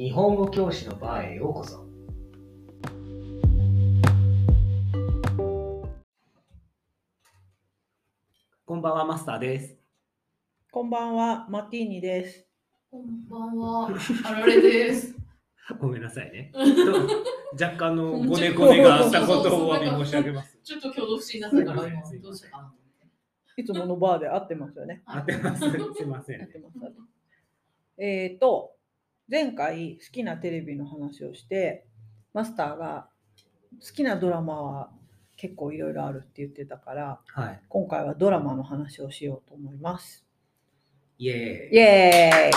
日本語教師のバーへようこそ。こんばんは、マスターです。こんばんは、マティーニです。こんばんは、あられです。ごめんなさいね。と若干のごねごねがあったことをお詫び申し上げます。ちょっと挙動不審になったから、どうしようかなと思って。いつものバーで会ってますよね。合ってます。すいません会っ。てます。えっ、と、前回好きなテレビの話をして、マスターが好きなドラマは結構いろいろあるって言ってたから、はい。今回はドラマの話をしようと思います。イエーイイ。エーイ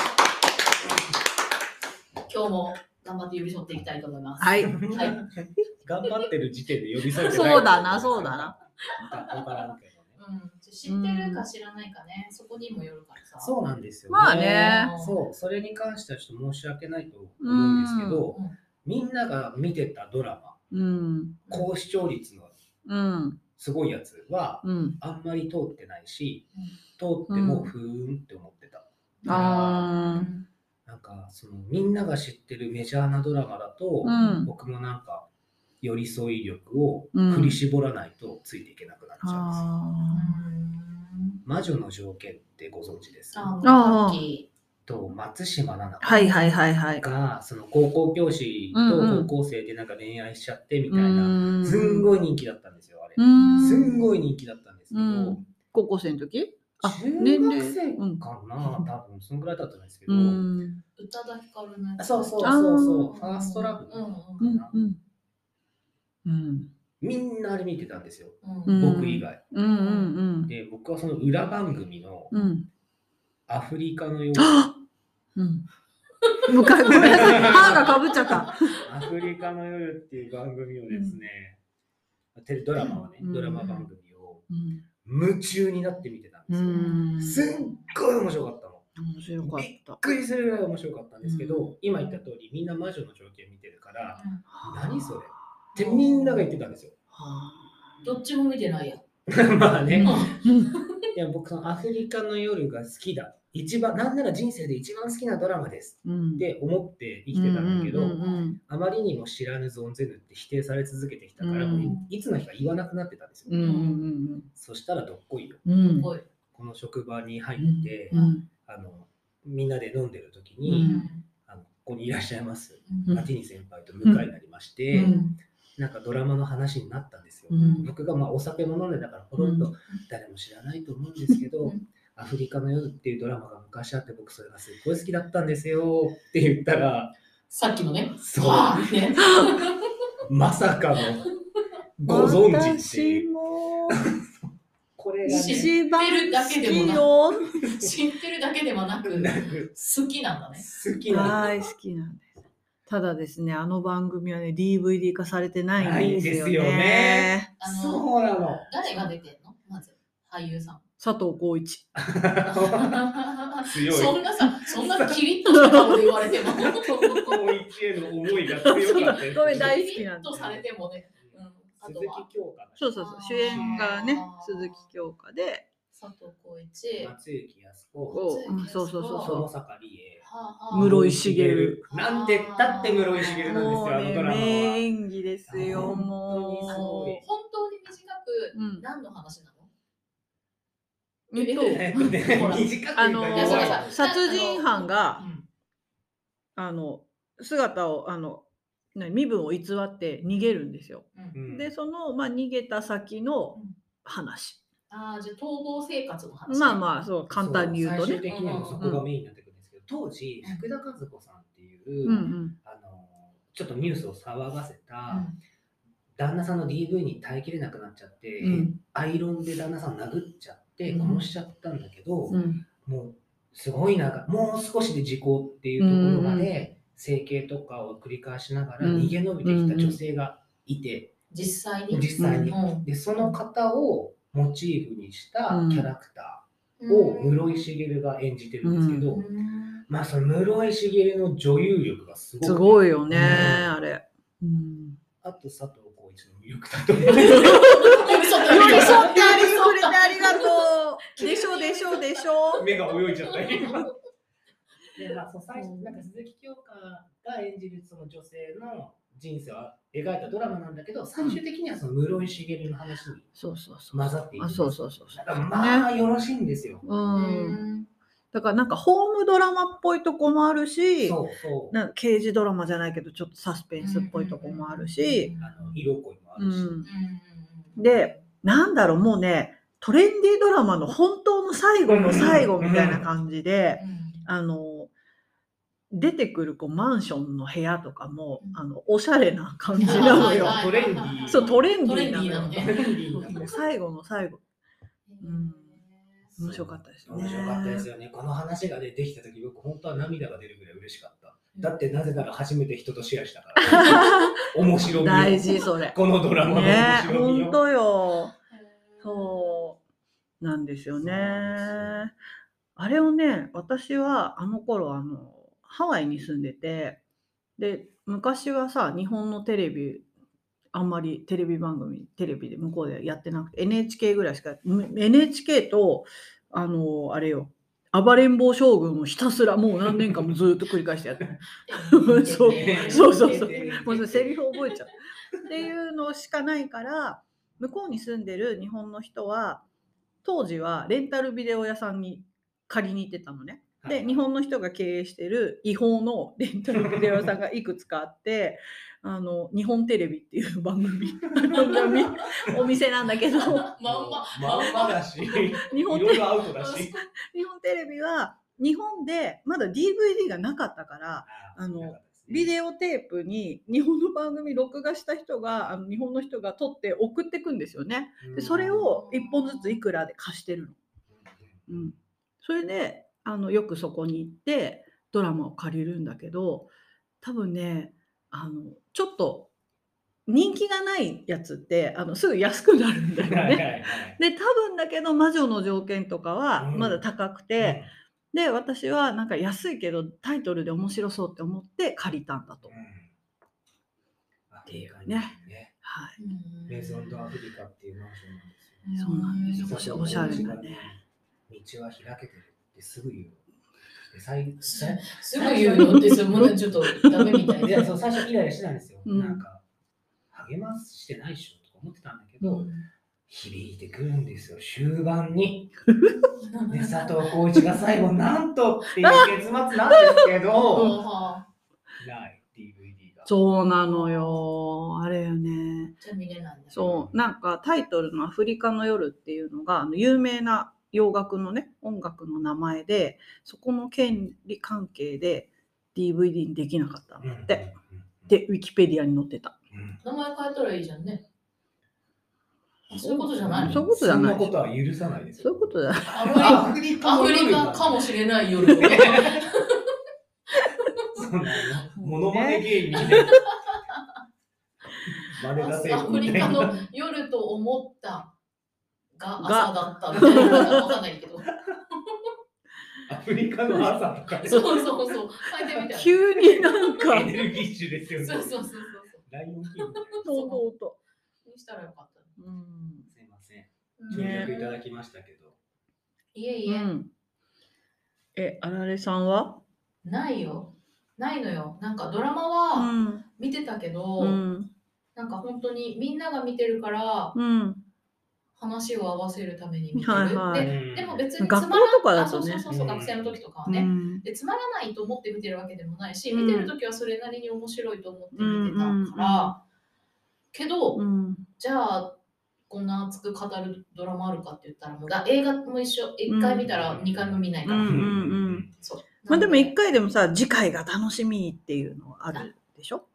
今日も頑張って寄り添っていきたいと思います。はい。はい。頑張ってる時点で寄り添えてない。そうだなそうだな。わからんけどね。うん、知ってるか知らないかね、そこにもよるからさ。そうなんですよ、まあねそう、それに関してはちょっと申し訳ないと思うんですけど、うんみんなが見てたドラマ、うん。高視聴率のうん。すごいやつは、うん。あんまり通ってないし、うん通ってもふーんって思ってた。あーなんか、そのみんなが知ってるメジャーなドラマだと、うん僕もなんか、寄り添い力をうん。振り絞らないとついていけなくなっちゃうんですよ。あ魔女の条件ってご存知です？ああと松島菜々ーはいはいはいはい。がその高校教師と高校生でなんか恋愛しちゃってみたいな、うん。すんごい人気だったんですよあれ、うん。すんごい人気だったんですけど、うん。高校生の時？あ中年齢学生かな、多分そのぐらいだったんですけど、うん。宇多田ヒカルのそうそうあそうーそう。ファーストラブかうんな、うん。うん。みんなあれ見てたんですよ僕以外、うんうんで僕はその裏番組の。アフリカのようあうん。向かいごめんなさい。歯がかぶっちゃった。アフリカの夜っていう番組をですね、テレドラマはね、うんドラマ番組をうん。夢中になって見てたんですよ。うん。すっごい面白かったの。面白かっ。びったくりするぐらい面白かったんですけど、今言った通りみんな魔女の条件見てるから、何それってみんなが言ってたんですよ。はどっちも見てないや。まあね、あ いや僕アフリカの夜が好きだ。一番、なんなら人生で一番好きなドラマですうん。って思って生きてたんだけど、あまりにも知らぬ存ぜぬって否定され続けてきたから、うんいつの日か言わなくなってたんですよ。そしたらどっこいよ。うん。この職場に入って、うんあのみんなで飲んでる時うに、んあのここにいらっしゃいます、うんマティニ先輩と向かいになりまして、うんなんかドラマの話になったんですよ。うん僕がまあお酒も飲んでたからほとんうど誰も知らないと思うんですけど、うんアフリカの夜っていうドラマが昔あって僕それがすっごい好きだったんですよって言ったら、さっきのね。そうね。まさかのご存知って私いう。もこれがね、知ってるだけでも好きなよ。知ってるだけではなく、好きなんだね。好きな大好きなんです。ただですね、あの番組はね、DVD 化されてないんですよないんですよねね。あのそうなの。誰が出てんの？まず、俳優さん。佐藤浩市。強いそんなさ、そんなキリッとした顔で言われても。高一への思いが強かったごめん大好きなんでとされてもね。うん。あ鈴とは木京香そうそうそう、主演がね鈴木京香で、佐藤浩市。松雪康子、こう、うんそうそうそう室井茂なんて言ったって室井茂う。なんですよ、あもうね、のドラマは。名演技ですよ、本当にも本当に短くう。うん。何の話なの？えっとあの殺人犯が、うんあの、姿を、あの、な身分を偽って逃げるんですよ。で、その、まあ、逃げた先のうん話。ああ、じゃあ逃亡生活の話。まあまあ、そう、簡単に言うとね。最終的にはそこがメインになんですけど、当時、福田和子さんっていう、うんうん。あのちょっとニュースを騒がせた、うん。旦那さんの DV に耐えきれなくなっちゃって、うん。アイロンで旦那さん殴っちゃってうん。殺しちゃったんだけど、うん。もうすごいなんかもう少しで時効っていうところまで整形とかを繰り返しながらうん。逃げ延びてきた女性がいて、実際に？実際に、うん。でその方をモチーフにしたうんキャラクターを室井茂が演じてるんですけど、うんまあその室井茂の女優力がすごくすごいよね、うんあれ。うん。あと佐藤浩市の魅力だと思う寄り添ってあ寄り添りくれてありがとう。でしょでしょでしょ。目が泳いじゃった今で、まあ、そう最初なんか鈴木京香が演じるその女性の人生を描いたドラマなんだけど、最終的にはその室井茂の話にそうそうそう。混ざっていくそうそうそうだからまあ、よろしいんですよ。うん。だからなんかホームドラマっぽいとこもあるし、そうそう。なんか刑事ドラマじゃないけどちょっとサスペンスっぽいとこもあるし、あの色恋もあうるし。ん、でなんだろうもうねトレンディードラマの本当の最後の最後みたいな感じで、あの出てくるこうマンションの部屋とかも、うん。あのおしゃれな感じなのよ。はいトレンディー。そうトレンディーなのよ。最後の最後。うん面白かっったですね。面白かったですよね。この話が、ね、できたとき、僕、本当は涙が出るぐらい嬉しかった。だって、なぜなら初めて人とシェアしたから。面白みを大事それ。このドラマの面ね白みを。本当よ。うそうなんですよね。あれをね、私はあの頃あのハワイに住んでて、で昔はさ日本のテレビあんまりテレビ番組テレビで向こうでやってなくて NHK ぐらいしかむ NHK とあのあれよ暴れん坊将軍をひたすらもう何年間もずっと繰り返してやってる そう そうそうそう もうセリフ覚えちゃう。っていうのしかないから向こうに住んでる日本の人は当時はレンタルビデオ屋さんに借りに行ってたのね。で日本の人が経営してる違法のレンタルビデオ屋さんがいくつかあってあの日本テレビっていう番組番組 お店なんだけど。まんままんまだし、日本テレいろいろアウトだし。日本テレビは日本でまだ DVD がなかったからあのビデオテープに日本の番組録画した人があの日本の人が撮って送ってくんですよね。でそれを1本ずついくらで貸してるの。うん、それであのよくそこに行ってドラマを借りるんだけど多分ねあのちょっと人気がないやつってあのすぐ安くなるんだよね。はいはいはいで多分だけど魔女の条件とかはうんまだ高くて、で私はなんか安いけどタイトルで面白そうって思って借りたんだと。うんっていうねね。はい、メゾンドアフリカっていうマンションなんですよ。そうなんですよおしゃれなね。道は開けてるってすぐ言う。で最すすぐ言うのってそれもうちょっとダメみたいいやで。そう最初イライラしてたんですよ。うんなんか励ましてないっしょとか思ってたんだけど、響いてくるんですよ。終盤に。で佐藤浩市が最後なんとっていう結末なんですけど、は ない DVD が。そうなのよあれよね。じゃあ見れないんだ。そうなんかタイトルの「アフリカの夜」っていうのがあの有名な洋楽のね音楽の名前でそこの権利関係で DVD にできなかったんだって。でウィキペディアに載ってた。名前変えたらいいじゃんね。あそういうことじゃない？のそういうことじゃないそんなことは許さないですよ。そういうことだ。アフリカアフリカかもしれない夜。そんなのモノマネ芸人で。真似出せアよフリカみたいな。の夜と思ったが朝だったみたいなわかんないけど。アフリカの朝とかね そうそうそう。書いてみたい。急になんか。エネルギッシュですよね。そうそうそうそう。ライオンキングそうそうそにしたらよかった。う。うん。すいません。うん協力いただきましたけど。いえいうえ、ん、え、あられさんは？ないよ。ないのよ。なんかドラマうはん。見てたけど、うん。なんか本当にみんなが見てるからうん。話を合わせるために見てる。はいはい。ででも別につ学校まらとかだとね。あそうそうそうそう、学生の時とかはね、うん。で。つまらないと思って見てるわけでもないし、うん。見てる時はそれなりに面白いと思って見てたうんうんけど、うん。じゃあこんな熱く語るドラマあるかって言ったらもうだ映画も一緒1回見たら2回も見ないから、うんうんうん。そう。まあでも一回、回でもさ、次回が楽しみっていうのあるでしょ？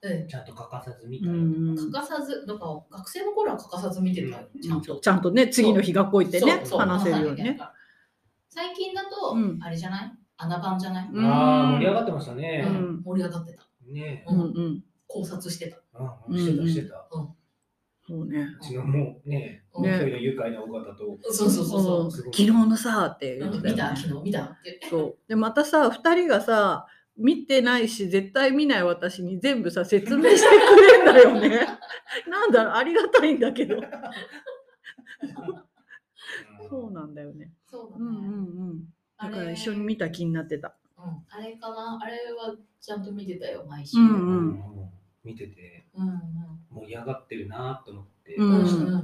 うん。ちゃんと欠かさず見うたよ。ん。欠かさずなんか学生の頃は欠かさず見てたよ。ちゃんと、ちゃんとね、次の日学校行ってね話せるようにね。最近だと、うん。あれじゃない？穴番じゃない、うん。ああ、盛り上がってましたうね。ん。盛り上がってた。ねうん。うん。考察してた。うん、してたしてた。そうね。うちのもうね、うん。ね。一人の愉快な尾形と。そうそうそうそう。うん。昨日のさって言ってうん。見た。昨日。見たって。そう。で、またさ、二人がさ、見てないし、絶対見ない私に全部さ、説明してくれんだよね。なんだろう、ありがたいんだけど。そうなんだよね。そうだね、うんうんうん。だから一緒に見た気になってた。あれかな？あれはちゃんと見てたよ、毎週。うんうん見ててうんうん盛り上がってるなと思って、うんうんうんうん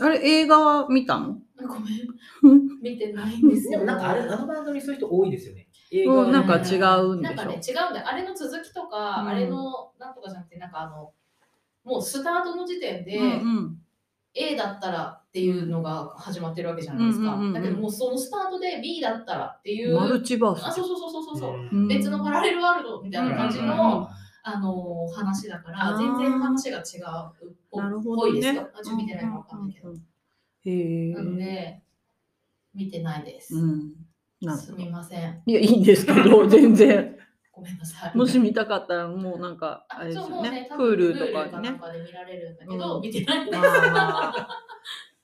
あれ映画は見たの？ごめん、見てないんですよ。でもなんかあれあの番組そういう人多いですよね。なんかうん違うんでしょ？なんかね、違うんだよ。あれの続きとか、うん。あれのなんとかじゃなくて、なんかあの、もうスタートの時点で、うんうん。A だったらっていうのが始まってるわけじゃないですか。うんうんうん。うんだけどもうそのスタートで B だったらっていう、マルチバース。あ、そうそうそうそうそう、う。うん。別のパラレルワールドみたいな感じうんうんうん。の、あの話だから、全然話が違うっぽなるほぽいですよ。あちょっと見てないかわかんないけど。うんうんうん。へえなので、見てないです。うんすみません。いやいいんですけど 全然。ごめんなさい。もし見たかったらもうなんかああれですよね。多分 Hulu とかなんかにねかで見られるんだけど、うん。見てないんだまあ。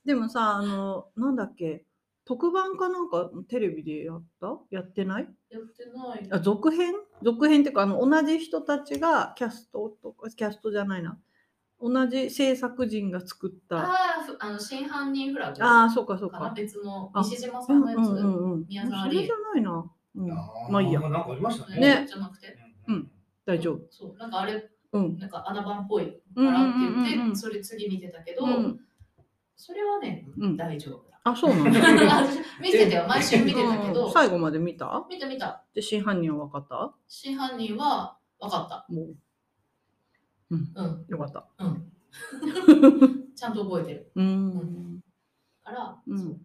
でもさあのなんだっけ？特番かなんかテレビでやった？やってない？やってない。あ続編？続編っていうかあの同じ人たちがキャストとかキャストじゃないな同じ制作陣が作った。あーふあの、真犯人フラグ。ああーそうかそうか。別のあ西島さうんんのやつ。うんうんうん宮沢りえ。それじゃないな、うん、まあいいや。なんかありましたね。ねじゃなくて。うん大丈夫。そう、なんかあれ、うん。なんか穴番っぽいからってうんうんうんうん言って、それ次見てたけど、うん。それはね、うん。大丈夫だ。あそうなんだ。見てたよ、毎週見てたけど。うん、最後まで見た？見た見た。で真犯人は分かった？真犯人は分かった。もううん、よかったうん。ちゃんと覚えてる。うんから、うんそう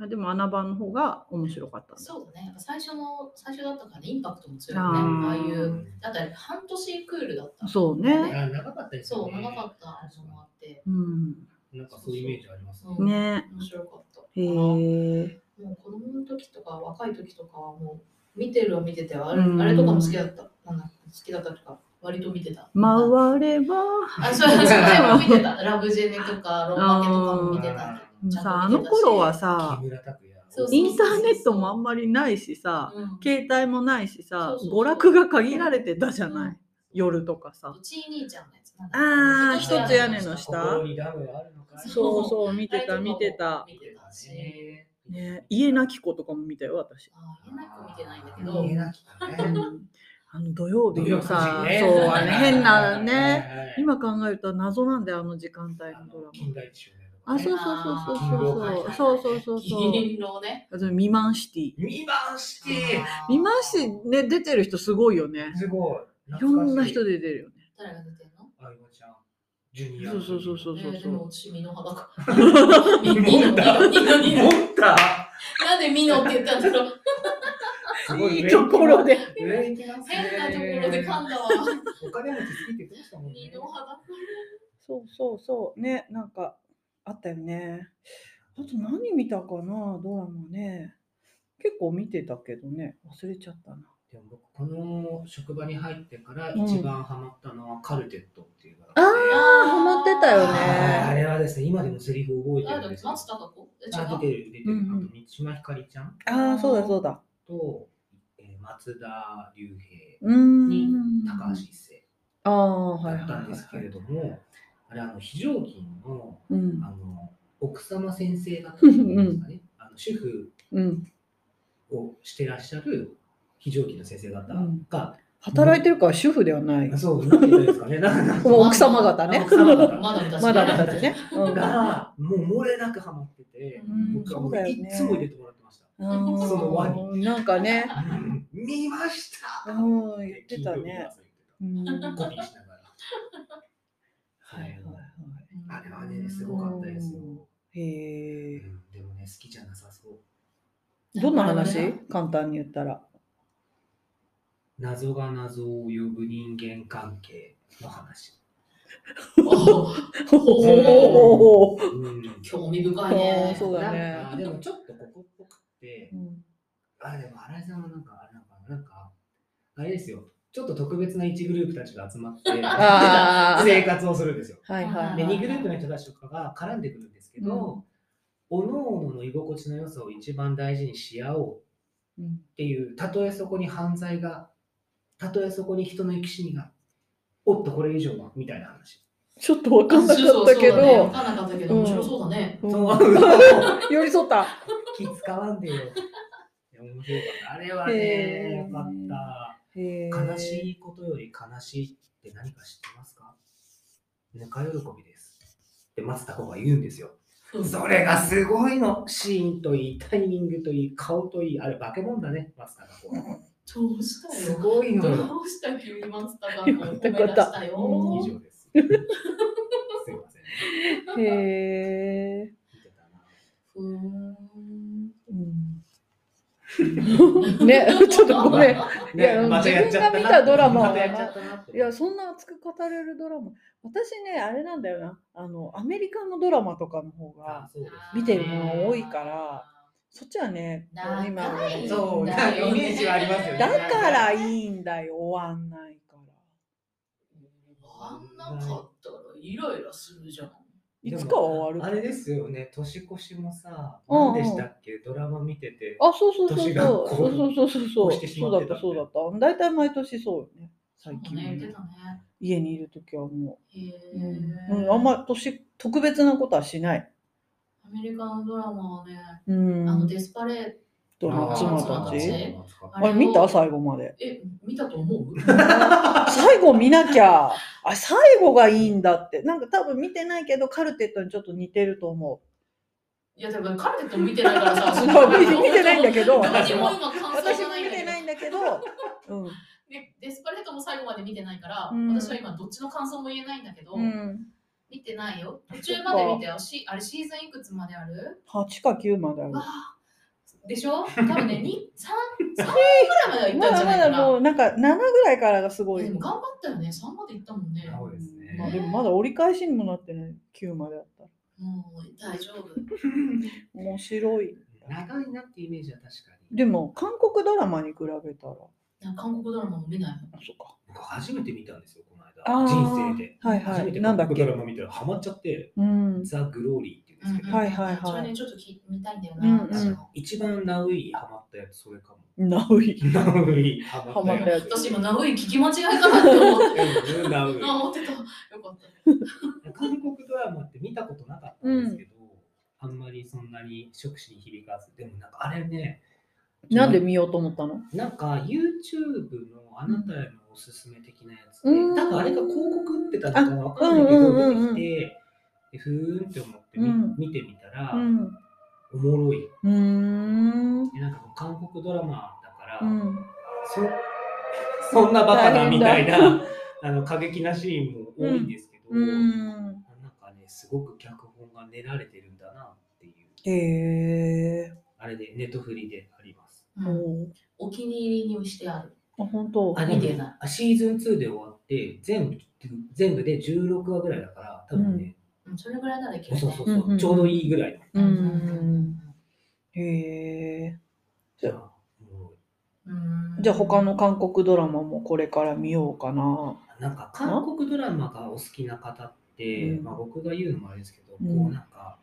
あでも穴番の方が面白かったそうだね。やっぱ最初の、最初だったからね、インパクトも強いよね。あーああいう、だって半年クールだった。そうねあ長かったですそう。長かったのもあって、うんなんかそういうイメージありますね。うんね面白かった。へえもう子供の時とか若い時とかはもう見てるは見ててあれ,、うんあれとかも好きだった。なんだ好きだったとか割と見てた。回ればあ、そうそうそう 見てた。ラブジェネとかロマケとかも見てた。さあ見てたしの頃はさインターネットもあんまりないしさうん、携帯もないしさ娯楽が限られてたじゃない、うん夜とかさちい兄ちゃんのやつ。なんだあー一つ屋根の下。そうそう見てた見てた見てたし。ね。ね家なき子とかも見たよ私、あー、変な子見てないんだけど。あの土曜日のさ、ね。そうあの変なはいねはいはい。今考えると謎なんだよあの時間帯のドラマ。近代一あねそうそうそうそう。勤労そう会そうそうそうそう。銀狼ね。あと未満シティ。未満してあー。未満シティね出てる人すごいよね。すごい。い。ろんな人で。出てるよね。誰が出てんの？相葉ちゃん。ジュニア。そうそうそうそうえそう。ーでも私、ミノ派だかミノミノ、ミノ、ミノ、ミノ。持ったなんでミノって言ったんだろう。すごいいいところで。上行きますね。変なところで噛んだわ。お金持ち好きって言ってましたもんね。そうそうそう。ねなんかあったよね。あと何見たかな？ドラマね。結構見てたけどね。忘れちゃったな。でも僕この職場に入ってからうん。一番ハマったのはカルテットっていうのがああハマってたよあねれはですね、今でもセリフ覚えてるんですよ。あ出てる、出てる。うんうんあと、三島ひかりちゃん。ああそうだそうだ。と、えー松田龍平、うーん。に高橋一生ああはいだったはい。はいんですけれども、あれ、あの、非常勤の、うん。あの、奥様先生だったんですかね。あの主婦うん。をしてらっしゃる非常勤の先生方が、働いてるから主婦ではない。そう、なんて言うんですかね。奥様方ね。奥様方。まだだね。うん。が、もう漏れなくハマってて、うん。僕はもそういつも入れてもらってましその輪に。なんかね。うん。見ました。うん言ってたね。うん。金曜日の朝言ってたコピーしながら。はいはいはいあれはね、すごかったですよ。へえ。うん。でもね、好きじゃなさそう。どんな話？簡単に言ったら。謎が謎を呼ぶ人間関係の話。おー。おおうん。興味深いね。そうだね。なんかでもちょっとここあ、でも新井さんはなんか、あれなんか、なんか、あれですよ。ちょっと特別な1グループたちが集まって、生活をするんですよ。はいはいで、はい2グループの人たちとかが絡んでくるんですけど、おのおのの居心地の良さを一番大事にし合おううんっていう、たとえそこに犯罪が、たとえそこに人の生き死にが、おっとこれ以上は、みたいな話。ちょっと分かんなかったけどかんなかったけど、うん面白そうだね。うんそう 寄り添った気使わんでよ。面白かった。あれはへね、ーよかった。へ悲しいことより悲しいって何か知ってますか？ぬか喜びです。って松た子が言うんですよ。それがすごいの。シーンといい、タイミングといい、顔といい。あれ、化け物だね、松た子は。どうしたすよ。ごいのよ。どうした急に松田がよかった褒め出したよ。以上です。すいません。へえ。見てたな。ふーん。うんね、ちょっとごめん。いや自分が見たドラマはいや、そんな熱く語れるドラマ。私ね、あれなんだよな。あの、アメリカのドラマとかの方が、見てるもの多いからそっちはね、今はねそう、イメージはありますよね。だからいいんだよ、終わんないから。あんなかったらイライラするじゃん。いつかは終わるあれですよね、年越しもさ、うんうん何でしたっけ、ドラマ見てて。あ、そうそうそう年がそう。こそううそうそうそうそう。越してしそうだったそうだった。大体毎年そうよね。最近、ね、言ってたね。家にいるときはもへう、ーうんうん。あんま年、特別なことはしない。アメリカのドラマはね、うん。あのデスパレードあー妻妻たち。ああれ見た？最後まで。え、見たと思う？最後見なきゃ。あ、最後がいいんだって。なんか多分見てないけど、カルテットにちょっと似てると思いや、でもカルテット見てないからさ、そう見てないんだけどどっちも今う。感想ないんだけど見てないんだけど、うん。でデスパレートも最後まで見てないから、うん私は今どっちの感想も言えないんだけど、うん。見てないよ。途中まで見たよ。しあれシーズンいくつまである？8か9まであるわ。あでしょ？多分ね、2、3、3ぐらいまでは行ったんまだまじゃないかな。だもうなんか7ぐらいからがすごい。でも頑張ったよね。3まで行ったもんね。そうですね。まあでもまだ折り返しにもなってない。9までだったら。もう大丈夫。面白い。長いなってイメージは確かに。でも韓国ドラマに比べたら。韓国ドラマも見ないもん。あ、そうか。僕初めて見たんですよ、この間。人生で。はいはい初めてなんだっけ韓国ドラマ見たらハマっちゃって、うん。ザ・グローリーですけど、はいはいはいそれね、ちょっとき見たいんだよな、私も。一番ナウイハマったやつ、それかも。ナウイ。ナウイハハマったたやつ私今、ナウイ聞き間違いかなって思って。つ。うんナウイ。あ、思ってた。よかった。韓国ドラマって見たことなかったんですけど、あんまりそんなに触手に響かず、でもなんかあれね、なんで見ようと思ったの？なんか YouTube のあなたへのおすすめ的なやつで、うん多分あれが広告打ってたのかなわかんないけど、出てきて、でふーんって思ってみ、うん見てみたら、うん。おもろい。うーん。でなんか韓国ドラマだから、うん。そそんなバカなみたいな あの過激なシーンも多いんですけど、うん。なんかね、すごく脚本が練られてるんだなっていう、へえ。あれでネットフリであります。うんおーお気に入りにしてある。あ、本当。あ見てないあシーズン2で終わって、全部全部で16話ぐらいだから、多分ね、うん、それぐらいならいけるね。そうそうそう、うんうんちょうどいいぐらい。へえ。じゃあ、もうんじゃあ他の韓国ドラマもこれから見ようかな。うなんか韓国ドラマがお好きな方って、うんまあ、僕が言うのもあれですけど、うんこうなんか、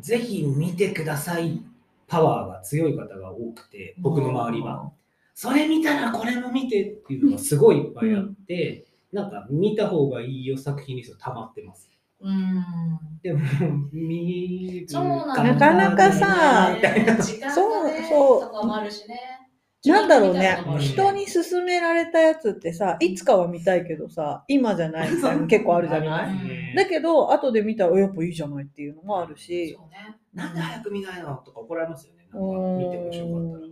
ぜひ見てくださいパワーが強い方が多くて、僕の周りは。。それ見たらこれも見てっていうのがすごいいっぱいあって、なんか見た方がいいよ作品にすると溜まってます。うん。でも、見るそうなんだなかなかさみたいな。時間そうがね、そうとかもあるしね。なんだろうね人に勧められたやつってさ、いつかは見たいけどさ、今じゃないみたいなの結構あるじゃない？うんだけど、後で見たら、やっぱいいじゃないっていうのもあるし。そうね。なんで早く見ないの？とか怒られますよね。なんかうん見て面白かったら。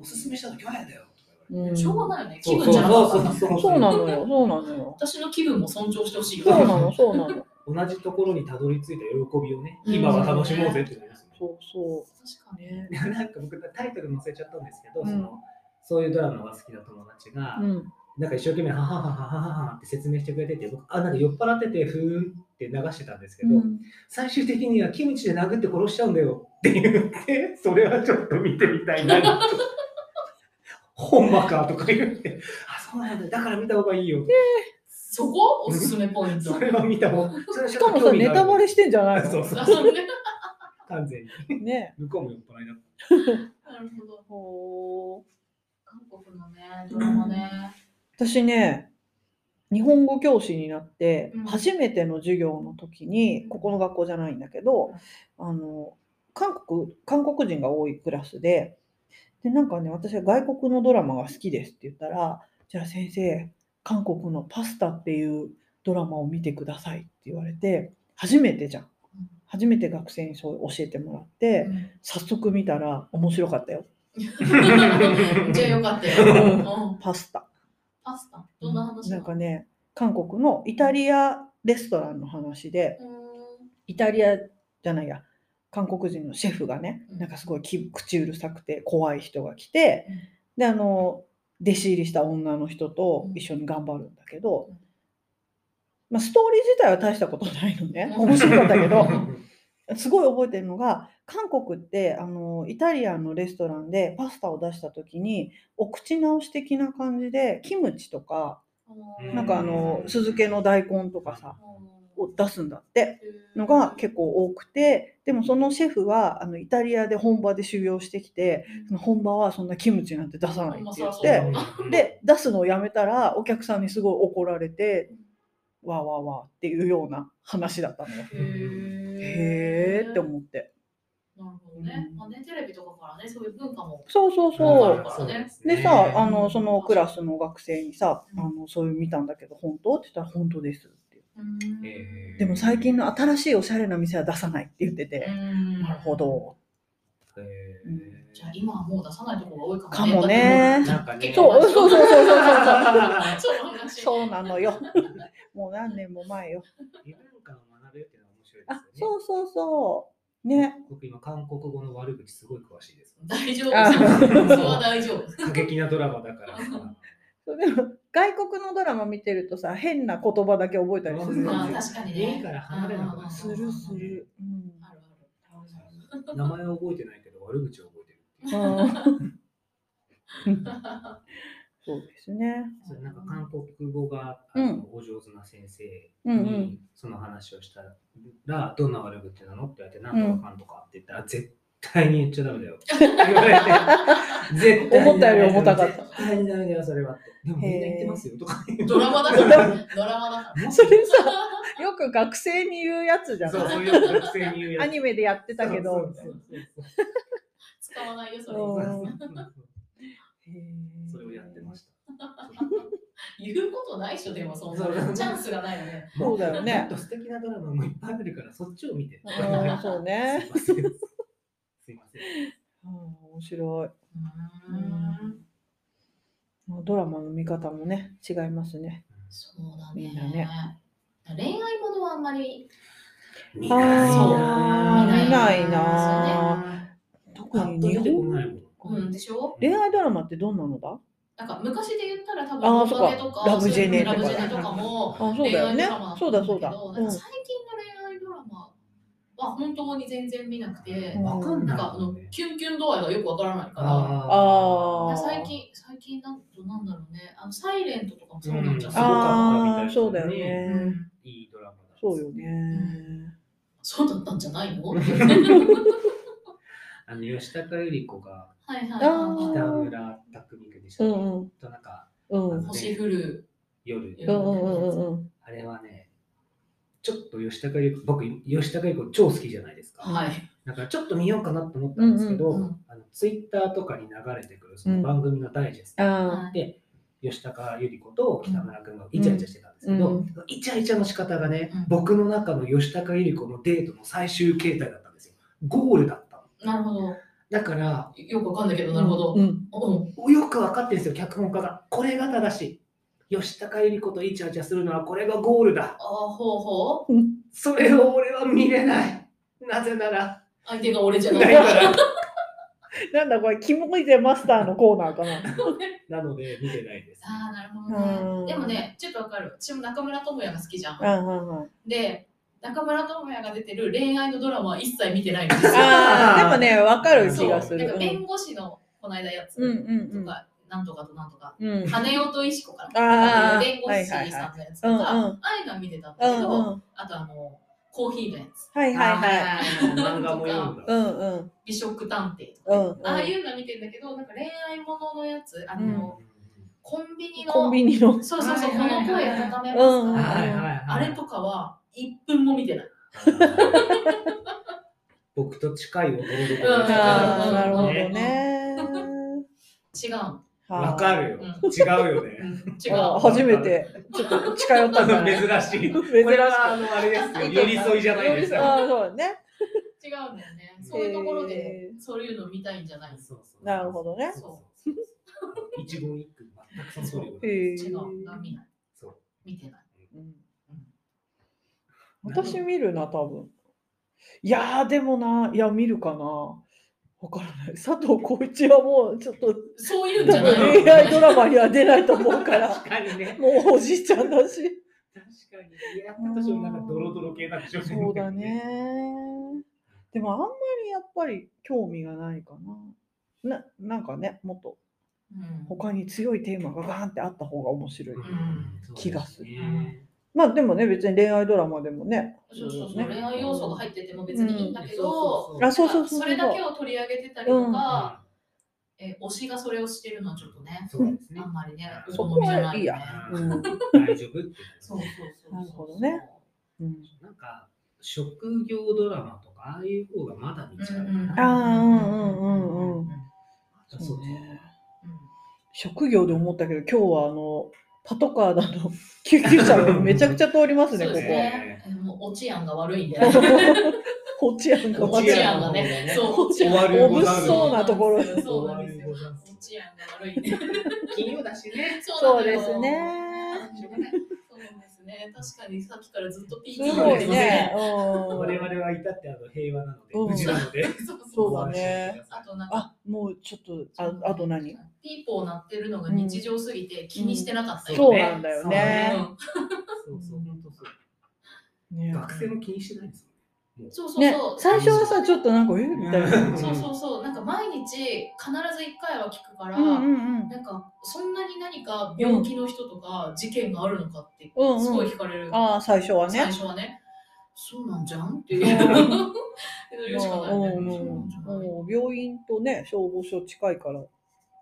おすすめしたの去年だよ。うんしょうがないよね。そう気分じゃなかったんだそうなのよ、そうなのよ。私の気分も尊重してほしいよ。そうなの、そうなの。同じところにたどり着いた喜びをね、うん今は楽しもうぜって思いますね。そうそ確か。ね。なんか僕タイトル載せちゃったんですけど、うんそのそういうドラマが好きな友達が、うん。なんか一生懸命ははははははって説明してくれてて、僕あなんか酔っ払っててふーんって流してたんですけど、うん最終的にはキムチで殴って殺しちゃうんだよって言って、それはちょっと見てみたいな。ほんまかとか言って、あ、そうなんだ、だから見た方がいいよ。そこ？おすすめポイント。それは見た方がしかもさ、ネタバレしてんじゃないの？そうそう。完全に。ね。向こうも酔っ払いだっなるほど。ほー韓国のね、ドラマね。私ね、日本語教師になってうん、初めての授業の時に、うん。ここの学校じゃないんだけど、あの、韓国、韓国人が多いクラスで、でなんかね私は外国のドラマが好きですって言ったらじゃあ先生韓国のパスタっていうドラマを見てくださいって言われて初めてじゃん。初めて学生にそう教えてもらって、うん。早速見たら面白かったよ。じゃあよかったよ。うん。パスタ。パスタ？どんな話なんかね韓国のイタリアレストランの話でイタリアじゃないや韓国人のシェフがねうん。なんかすごいき口うるさくて怖い人が来てうん。であの弟子入りした女の人と一緒に頑張るんだけど、うん。まあ、ストーリー自体は大したことないのね。面白かったけどすごい覚えてるのが韓国ってあのイタリアンのレストランでパスタを出した時にお口直し的な感じでキムチとかうんなんかあの酢漬けの大根とかさを出すんだってのが結構多くてでもそのシェフはあのイタリアで本場で修行してきてその本場はそんなキムチなんて出さないって言っまてで出すのをやめたらお客さんにすごい怒られてわーわーわーっていうような話だったのよ。へーって思って。なるほどね。まあね、テレビとかからね、そういう文化も。そうそうあそう。でさ、あのそのクラスの学生にさ、あのそういう見たんだけど本当？って言ったら本当ですって。えーでも最近の新しいおしゃれな店は出さないって言ってて、なるほ。ど。えーうんじゃあ今はもう出さないところが多いかもかもねなんかね結構そうそうそうそうそうそうそう話。そうなのよ。もう何年も前よ。異文化を学べるっていうのは面白いですね。、そうそうそう。ね。僕今韓国語の悪口すごい詳しいです。大丈夫。あそれは大丈夫。過激なドラマだからさ。そうでも外国のドラマ見てるとさ、変な言葉だけ覚えたりするよまあね。確かにね。家から離れなくなるするする。うんあるある。名前は覚えてないけど悪口を覚えてるそうですね。それなんか韓国語があうんのお上手な先生にその話をしたら、どんな悪口なのって言われて、なんとかかんとかって言ったら、絶対に言っちゃダメだよって言われて、絶対に思ったより重たかった絶対にダメだよ、それはって。でもみんな言ってますよとかドラマだから。ドラマだから。それさ、よく学生に言うやつじゃそう、そうないいう学生に言うやつアニメでやってたけど。そうそうそう使わないよ、それ。それをやってました。言うことないでしょ、でもそんな。チャンスがないよね。そうだよねもっと素敵なドラマもいっぱいあるから、そっちを見て。うんそうね。すいません。すいません。うん面白い。うーんまあドラマの見方もね、違いますね。そうだみんなねね。恋愛ものはあんまり。見あー見ないなな特に日本ないもん。うん、でしょ？恋愛ドラマってどんなのだ？なんか昔で言ったら多分ラブジェネとかラブジェネとかもあ、そうだよね恋愛ドラマだ。そうだそうだ。ったんけどうんなんか最は本当に全然見なくて、うんわかんないなんかあのキュンキュン度合いがよくわからないから。あー最近、最近なんとなんだろうね、あのサイレントとかもそうなんじゃすごかない、ああ、ったみたいですねそうだようね。んいいドラマだ。そうよね。そうだったんじゃないの？は いあの吉高由里子がはいあは北村匠海君でしたっけ？うんうんとなんかうん。うんい。星降る。夜、うんうんうんうん。あれはね、ちょっと吉高由里子、僕、吉高由里子超好きじゃないですか。はい。だからちょっと見ようかなと思ったんですけど、うんうんうんあのツイッターとかに流れてくるその番組のダイジェストあで、吉高由里子と北村君がイチャイチャしてたんですけど、うんイチャイチャの仕方がね、うん僕の中の吉高由里子のデートの最終形態だったんですよ。ゴールだったの。なるほど。だから、よくわかんないけど、あ。なるほど。うん。うん。よく分かってるんですよ、脚本家が。これが正しい。吉高由里子とイチャイチャするのはこれがゴールだ。ああ、ほうほう。それを俺は見れない。なぜなら、相手が俺じゃなないいから。なんだこれ、キモいぜマスターのコーナーかな。なので見てないです。ああ、なるほうんどね。でもね、ちょっとわかる。私も中村智也が好きじゃん。うんうんうん。で、中村智也が出てる恋愛のドラマは一切見てないんですよ。ああ、でもね、わかるそう気がする。なんか弁護士のこの間やつうんうんうんとか、なんとかとなんとか、うん。羽音石子かな。ああ、弁護士さんのやつとか、はいはいはいうんうんああいうのは見てたんだうんうん。けど、はあとあの、コーヒーのやつ。いはいはい。漫画も読んだ。うんうん。美食探偵とか、うんうんああいうのは見てんだけど、なんか恋愛もののやつ、あの、コンビニの、コンビニの。そうそうそう、この声温めますか、う。あれとかは1分も見てない。僕と近い男の子うんああ、なるほどうんね。違うの。わかるよ。うん違うよね。違う。あ初めてちょっと近寄ったんじゃない珍しい。珍しいこれはあのあれですよ。寄り添いじゃないですよ。あそうだね。違うんだよね。そういうところでへそういうの見たいんじゃないそうそうなるほどね一言一句全くその通りへえ違う。が見ない。そう。見てない。うん私見るな、多分。いやー、でもな、いや、見るかな。わからない。佐藤浩市はもうちょっと、そういうんじゃないの恋愛ドラマには出ないと思うから、確かにね。もうおじいちゃんだし。確かに。やったなんかドロドロ系なんでしょうねそうだ。ね。でもあんまりやっぱり興味がないかな。ななんかね、もっとうん他に強いテーマがガーンってあった方が面白い。うん気がするそうですねまあでもね、別に恋愛ドラマでもね。そうそうそう、ね恋愛要素が入ってても別にいいんだけど、あ、そうそうそうそれだけを取り上げてたりとか、え推しがそれをしてるのはちょっとね、そうですねあ。んまりね、おそこはいいや大丈夫。そうそうそうそう。なるほどね。うんなんか職業ドラマとかああいう方がまだ見ちゃうかな。うんうんうんうんそうね。職業で思ったけど、今日はあの、パトカーだの 救急車がめちゃくちゃ通りますね、そうですここ。ね。えもう落ち案が悪いんで。こっちやんか、落ち案がね、そう、落ち案終わるお物騒なところそうなんですよ。落ち案が悪いんで。金曜だしね。そうですね。しょうがないそうですね。確かにさっきからずっとピーピーすごいね。我うん々はいたってあの平和なので、うん無事なので。そうそうそうだね。あとなんか、あ、もうちょっと、ああと何？ピーポー鳴ってるのが日常すぎて気にしてなかったそうね。なんだよね。そうそう、本当そう。ね学生も気にしてないですそうそうねそう。、最初はさ、ちょっとなんか、えみたいな。そうそうそう。なんか毎日必ず一回は聞くから、うんうんうん。なんかそんなに何か病気の人とか事件があるのかってうんうんすごい聞かれる。ああ、最初はね最。初はね。そうなんじゃんっていう。言うしかない病院とね、消防署近いから、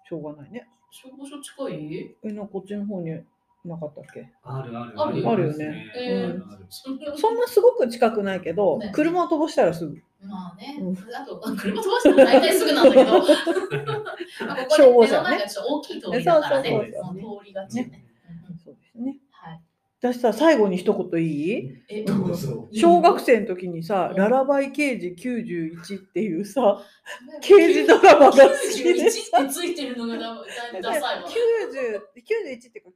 しょうがないね。消防署近い？え、なこっちの方になかったっけ？あるある。あるあるよね。えーある。あるそんなそんなすごく近くないけど、ね。車を飛ばしたらすぐ。まあね、うん。あとあ車飛ばしても大体すぐなんだけど、まあここ消防車ねで目の前がちょっと大きい通りだからね、そうそうそうもう。通りがちよね。うんうんそうですね。はい。私さ、最後に一言いい？え、どうぞ。小学生の時にさ、うんララバイ刑事91っていうさ、刑事ドラマが好きで91さっ、てついてるのがだだダサいわ。90 91っていうか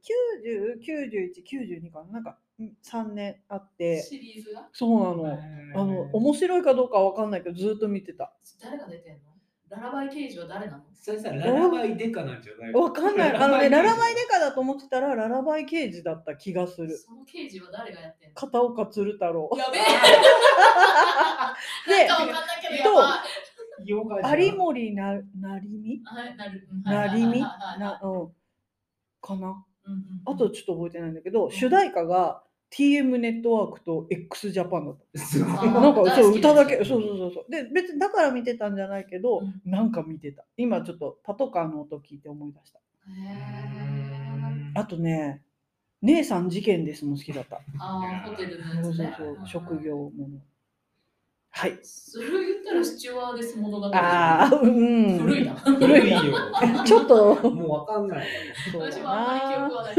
90、91、92かななんか3年あって、シリーズがそうなの。あの面白いかどうかわかんないけどずっと見てた。誰が出てんのララバイ刑事は誰なの？それさ、ララバイデカなんじゃないわかんない。あのね、ララバイデカだと思ってたらララバイ刑事だった気がする。その刑事は誰がやってんの？片岡鶴太郎。やべえ！でなんかわかんないけどやばい。有森ななりみはい、なりみなな、うん、かな？うんうんあとちょっと覚えてないんだけど、主題歌が TM ネットワークと x ジャパンだった。すごい。あー なんかそう歌だけ、そうそうそうそう。で、別にだから見てたんじゃないけど、うんなんか見てた。今ちょっとパトカーの音聞いて思い出した。へーあとね、姉さん事件ですも好きだった。あー、ホテルのやそうそう。そう、職業もの。はい。それを言ったらスチュワーデス物語。ああ、うん。古いな。古いよ。ちょっと、もうわかんないわ。そうだ私もあんまり記憶な。はない。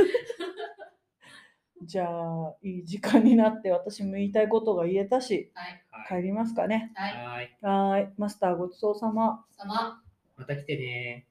じゃあ、いい時間になって、私も言いたいことが言えたし、はい。帰りますかね。はい。はい。マスターごちそうさま。様。また来てね